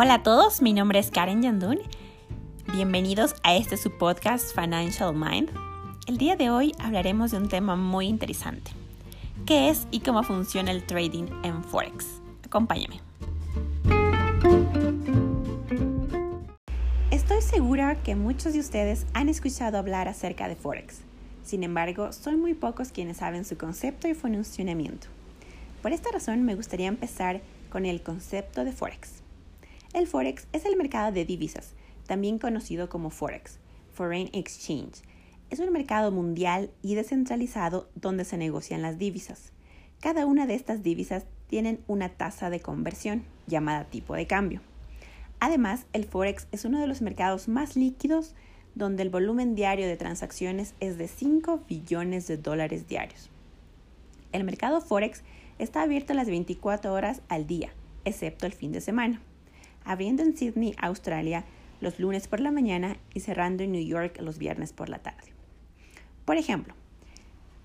Hola a todos, mi nombre es Karen Yandun. Bienvenidos a este su podcast Financial Mind. El día de hoy hablaremos de un tema muy interesante. ¿Qué es y cómo funciona el trading en Forex? Acompáñame. Estoy segura que muchos de ustedes han escuchado hablar acerca de Forex. Sin embargo, son muy pocos quienes saben su concepto y funcionamiento. Por esta razón me gustaría empezar con el concepto de Forex. El Forex es el mercado de divisas, también conocido como Forex, Foreign Exchange. Es un mercado mundial y descentralizado donde se negocian las divisas. Cada una de estas divisas tienen una tasa de conversión, llamada tipo de cambio. Además, el Forex es uno de los mercados más líquidos donde el volumen diario de transacciones es de 5 billones de dólares diarios. El mercado Forex está abierto las 24 horas al día, excepto el fin de semana abriendo en Sydney, Australia, los lunes por la mañana y cerrando en New York los viernes por la tarde. Por ejemplo,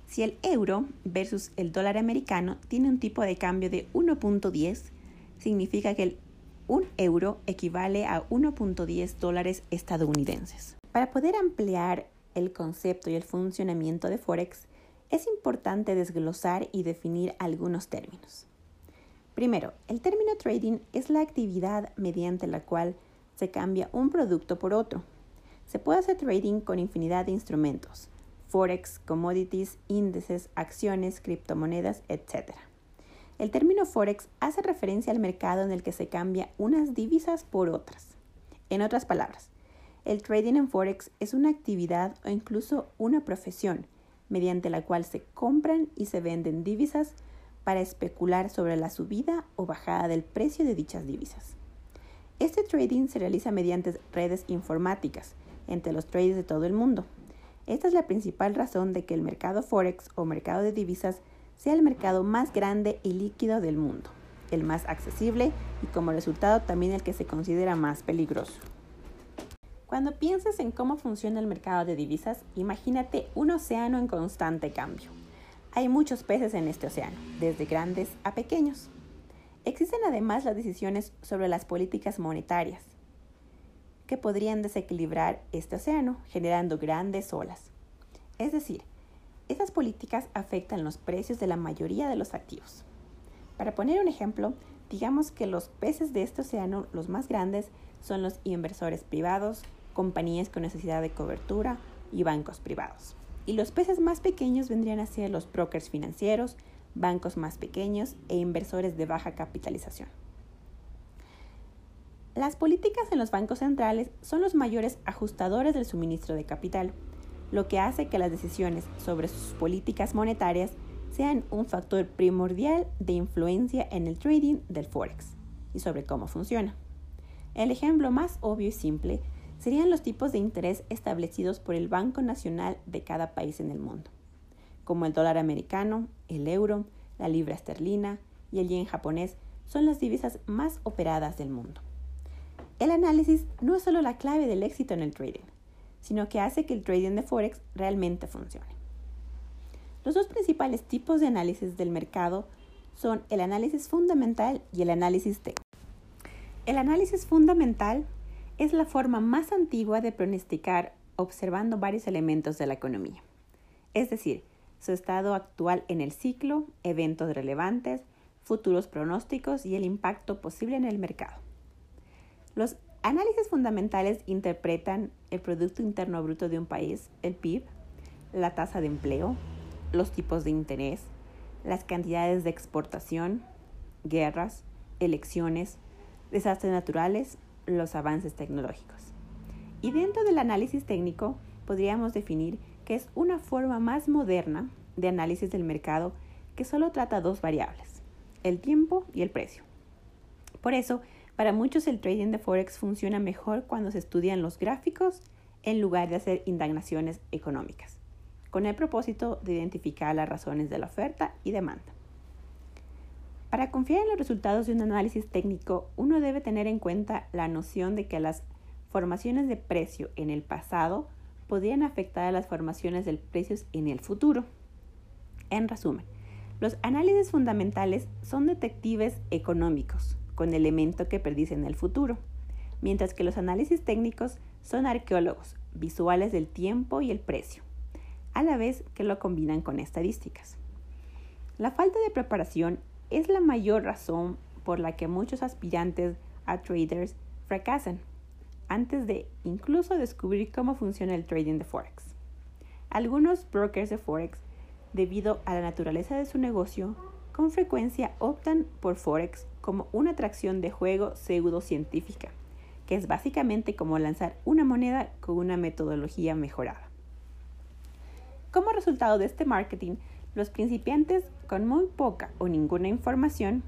si el euro versus el dólar americano tiene un tipo de cambio de 1.10, significa que el 1 euro equivale a 1.10 dólares estadounidenses. Para poder ampliar el concepto y el funcionamiento de Forex, es importante desglosar y definir algunos términos. Primero, el término trading es la actividad mediante la cual se cambia un producto por otro. Se puede hacer trading con infinidad de instrumentos, forex, commodities, índices, acciones, criptomonedas, etc. El término forex hace referencia al mercado en el que se cambia unas divisas por otras. En otras palabras, el trading en forex es una actividad o incluso una profesión mediante la cual se compran y se venden divisas para especular sobre la subida o bajada del precio de dichas divisas. Este trading se realiza mediante redes informáticas entre los traders de todo el mundo. Esta es la principal razón de que el mercado Forex o mercado de divisas sea el mercado más grande y líquido del mundo, el más accesible y como resultado también el que se considera más peligroso. Cuando pienses en cómo funciona el mercado de divisas, imagínate un océano en constante cambio. Hay muchos peces en este océano, desde grandes a pequeños. Existen además las decisiones sobre las políticas monetarias, que podrían desequilibrar este océano, generando grandes olas. Es decir, estas políticas afectan los precios de la mayoría de los activos. Para poner un ejemplo, digamos que los peces de este océano, los más grandes, son los inversores privados, compañías con necesidad de cobertura y bancos privados. Y los peces más pequeños vendrían a ser los brokers financieros, bancos más pequeños e inversores de baja capitalización. Las políticas en los bancos centrales son los mayores ajustadores del suministro de capital, lo que hace que las decisiones sobre sus políticas monetarias sean un factor primordial de influencia en el trading del forex y sobre cómo funciona. El ejemplo más obvio y simple serían los tipos de interés establecidos por el Banco Nacional de cada país en el mundo, como el dólar americano, el euro, la libra esterlina y el yen japonés son las divisas más operadas del mundo. El análisis no es solo la clave del éxito en el trading, sino que hace que el trading de Forex realmente funcione. Los dos principales tipos de análisis del mercado son el análisis fundamental y el análisis técnico. El análisis fundamental es la forma más antigua de pronosticar observando varios elementos de la economía, es decir, su estado actual en el ciclo, eventos relevantes, futuros pronósticos y el impacto posible en el mercado. Los análisis fundamentales interpretan el Producto Interno Bruto de un país, el PIB, la tasa de empleo, los tipos de interés, las cantidades de exportación, guerras, elecciones, desastres naturales los avances tecnológicos. Y dentro del análisis técnico podríamos definir que es una forma más moderna de análisis del mercado que solo trata dos variables, el tiempo y el precio. Por eso, para muchos el trading de Forex funciona mejor cuando se estudian los gráficos en lugar de hacer indagaciones económicas, con el propósito de identificar las razones de la oferta y demanda. Para confiar en los resultados de un análisis técnico, uno debe tener en cuenta la noción de que las formaciones de precio en el pasado podrían afectar a las formaciones de precios en el futuro. En resumen, los análisis fundamentales son detectives económicos, con elemento que predicen el futuro, mientras que los análisis técnicos son arqueólogos, visuales del tiempo y el precio, a la vez que lo combinan con estadísticas. La falta de preparación es la mayor razón por la que muchos aspirantes a traders fracasan antes de incluso descubrir cómo funciona el trading de Forex. Algunos brokers de Forex, debido a la naturaleza de su negocio, con frecuencia optan por Forex como una atracción de juego pseudocientífica, que es básicamente como lanzar una moneda con una metodología mejorada. Como resultado de este marketing, los principiantes con muy poca o ninguna información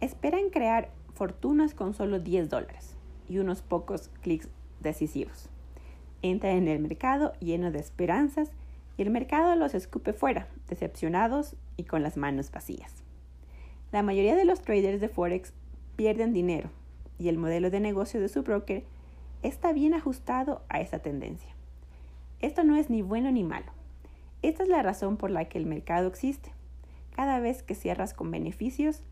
esperan crear fortunas con solo 10 dólares y unos pocos clics decisivos. Entran en el mercado lleno de esperanzas y el mercado los escupe fuera, decepcionados y con las manos vacías. La mayoría de los traders de Forex pierden dinero y el modelo de negocio de su broker está bien ajustado a esa tendencia. Esto no es ni bueno ni malo. Esta es la razón por la que el mercado existe. Cada vez que cierras con beneficios,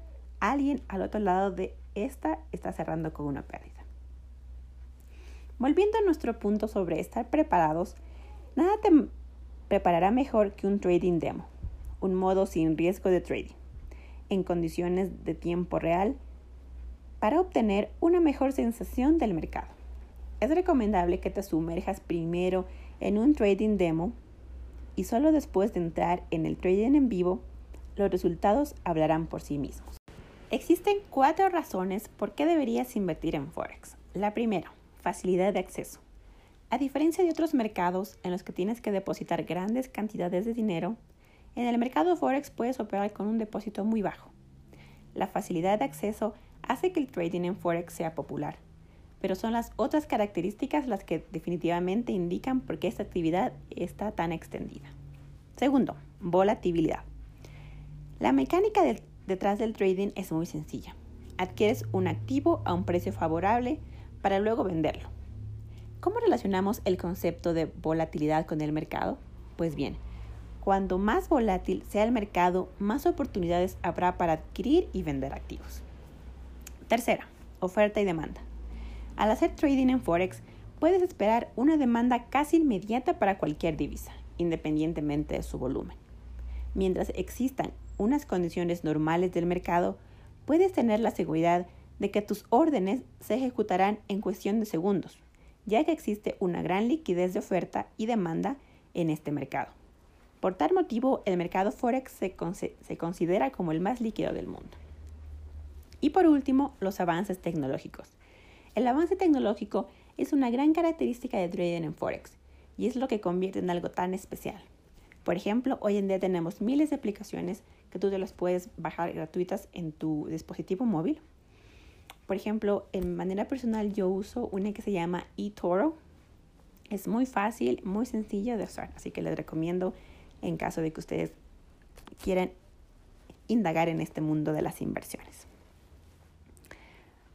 alguien al otro lado de esta está cerrando con una pérdida. Volviendo a nuestro punto sobre estar preparados, nada te preparará mejor que un trading demo, un modo sin riesgo de trading, en condiciones de tiempo real, para obtener una mejor sensación del mercado. Es recomendable que te sumerjas primero en un trading demo y solo después de entrar en el trading en vivo, los resultados hablarán por sí mismos. Existen cuatro razones por qué deberías invertir en Forex. La primera, facilidad de acceso. A diferencia de otros mercados en los que tienes que depositar grandes cantidades de dinero, en el mercado Forex puedes operar con un depósito muy bajo. La facilidad de acceso hace que el trading en Forex sea popular, pero son las otras características las que definitivamente indican por qué esta actividad está tan extendida. Segundo, volatilidad. La mecánica detrás del trading es muy sencilla. Adquieres un activo a un precio favorable para luego venderlo. ¿Cómo relacionamos el concepto de volatilidad con el mercado? Pues bien, cuando más volátil sea el mercado, más oportunidades habrá para adquirir y vender activos. Tercera, oferta y demanda. Al hacer trading en Forex, puedes esperar una demanda casi inmediata para cualquier divisa, independientemente de su volumen. Mientras existan unas condiciones normales del mercado, puedes tener la seguridad de que tus órdenes se ejecutarán en cuestión de segundos, ya que existe una gran liquidez de oferta y demanda en este mercado. Por tal motivo, el mercado Forex se, considera como el más líquido del mundo. Y por último, los avances tecnológicos. El avance tecnológico es una gran característica de trading en Forex y es lo que convierte en algo tan especial. Por ejemplo, hoy en día tenemos miles de aplicaciones que tú te las puedes bajar gratuitas en tu dispositivo móvil por ejemplo, en manera personal yo uso una que se llama eToro. Es muy fácil, muy sencilla de usar, así que les recomiendo en caso de que ustedes quieran indagar en este mundo de las inversiones.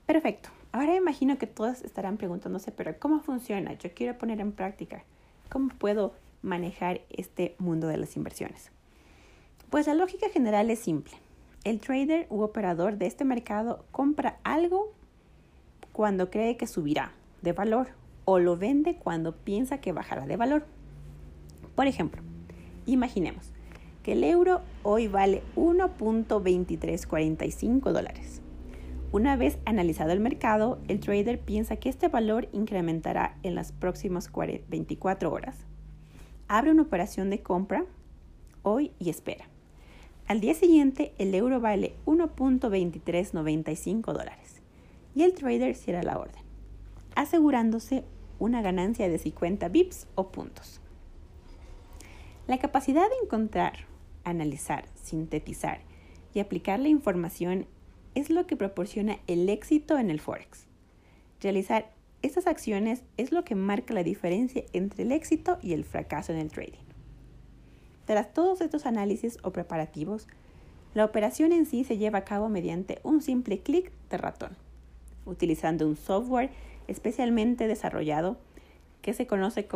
Perfecto. Ahora imagino que todos estarán preguntándose, pero ¿cómo funciona? Yo quiero poner en práctica. ¿Cómo puedo manejar este mundo de las inversiones? Pues la lógica general es simple el trader u operador de este mercado compra algo cuando cree que subirá de valor o lo vende cuando piensa que bajará de valor. Por ejemplo, imaginemos que el euro hoy vale 1.2345 dólares. Una vez analizado el mercado, el trader piensa que este valor incrementará en las próximas 24 horas. Abre una operación de compra hoy y espera. Al día siguiente, el euro vale 1.2395 dólares y el trader cierra la orden, asegurándose una ganancia de 50 bips o puntos. La capacidad de encontrar, analizar, sintetizar y aplicar la información es lo que proporciona el éxito en el Forex. Realizar estas acciones es lo que marca la diferencia entre el éxito y el fracaso en el trading. Tras todos estos análisis o preparativos, la operación en sí se lleva a cabo mediante un simple clic de ratón, utilizando un software especialmente desarrollado que se conoce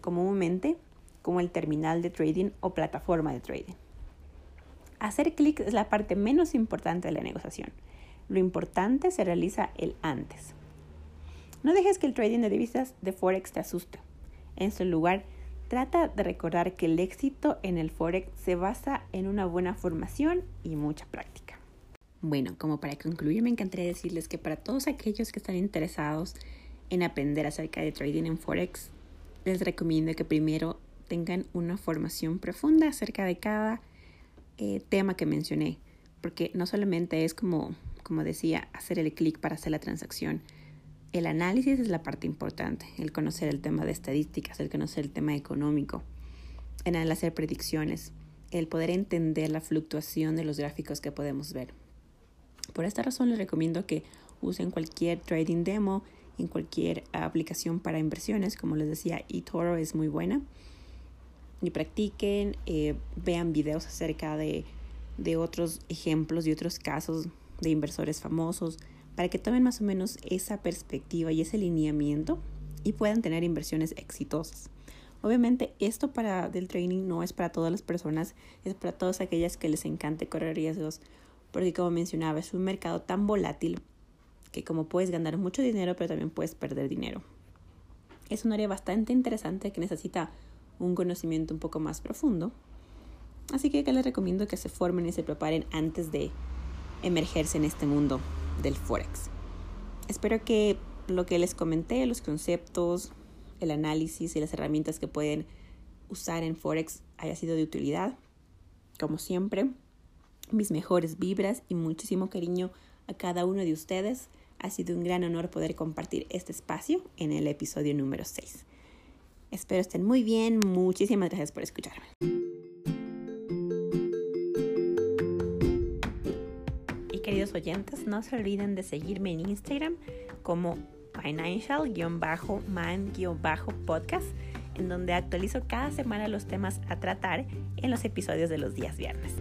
comúnmente como el terminal de trading o plataforma de trading. Hacer clic es la parte menos importante de la negociación. Lo importante se realiza el antes. No dejes que el trading de divisas de Forex te asuste. En su lugar, trata de recordar que el éxito en el Forex se basa en una buena formación y mucha práctica. Bueno, como para concluir, me encantaría decirles que para todos aquellos que están interesados en aprender acerca de trading en Forex, les recomiendo que primero tengan una formación profunda acerca de cada eh, tema que mencioné, porque no solamente es como, como decía, hacer el clic para hacer la transacción. El análisis es la parte importante, el conocer el tema de estadísticas, el conocer el tema económico, en el hacer predicciones, el poder entender la fluctuación de los gráficos que podemos ver. Por esta razón les recomiendo que usen cualquier trading demo en cualquier aplicación para inversiones. Como les decía, eToro es muy buena. Y practiquen, eh, vean videos acerca de, de otros ejemplos y otros casos de inversores famosos para que tomen más o menos esa perspectiva y ese lineamiento y puedan tener inversiones exitosas. Obviamente esto para del trading no es para todas las personas, es para todas aquellas que les encante correr riesgos porque como mencionaba, es un mercado tan volátil que como puedes ganar mucho dinero, pero también puedes perder dinero. Es un área bastante interesante que necesita un conocimiento un poco más profundo. Así que, les recomiendo que se formen y se preparen antes de emergerse en este mundo del Forex. Espero que lo que les comenté, los conceptos, el análisis y las herramientas que pueden usar en Forex haya sido de utilidad. Como siempre, mis mejores vibras y muchísimo cariño a cada uno de ustedes. Ha sido un gran honor poder compartir este espacio en el episodio número 6. Espero estén muy bien. Muchísimas gracias por escucharme. Y queridos oyentes, no se olviden de seguirme en Instagram como financial-man-podcast, en donde actualizo cada semana los temas a tratar en los episodios de los días viernes.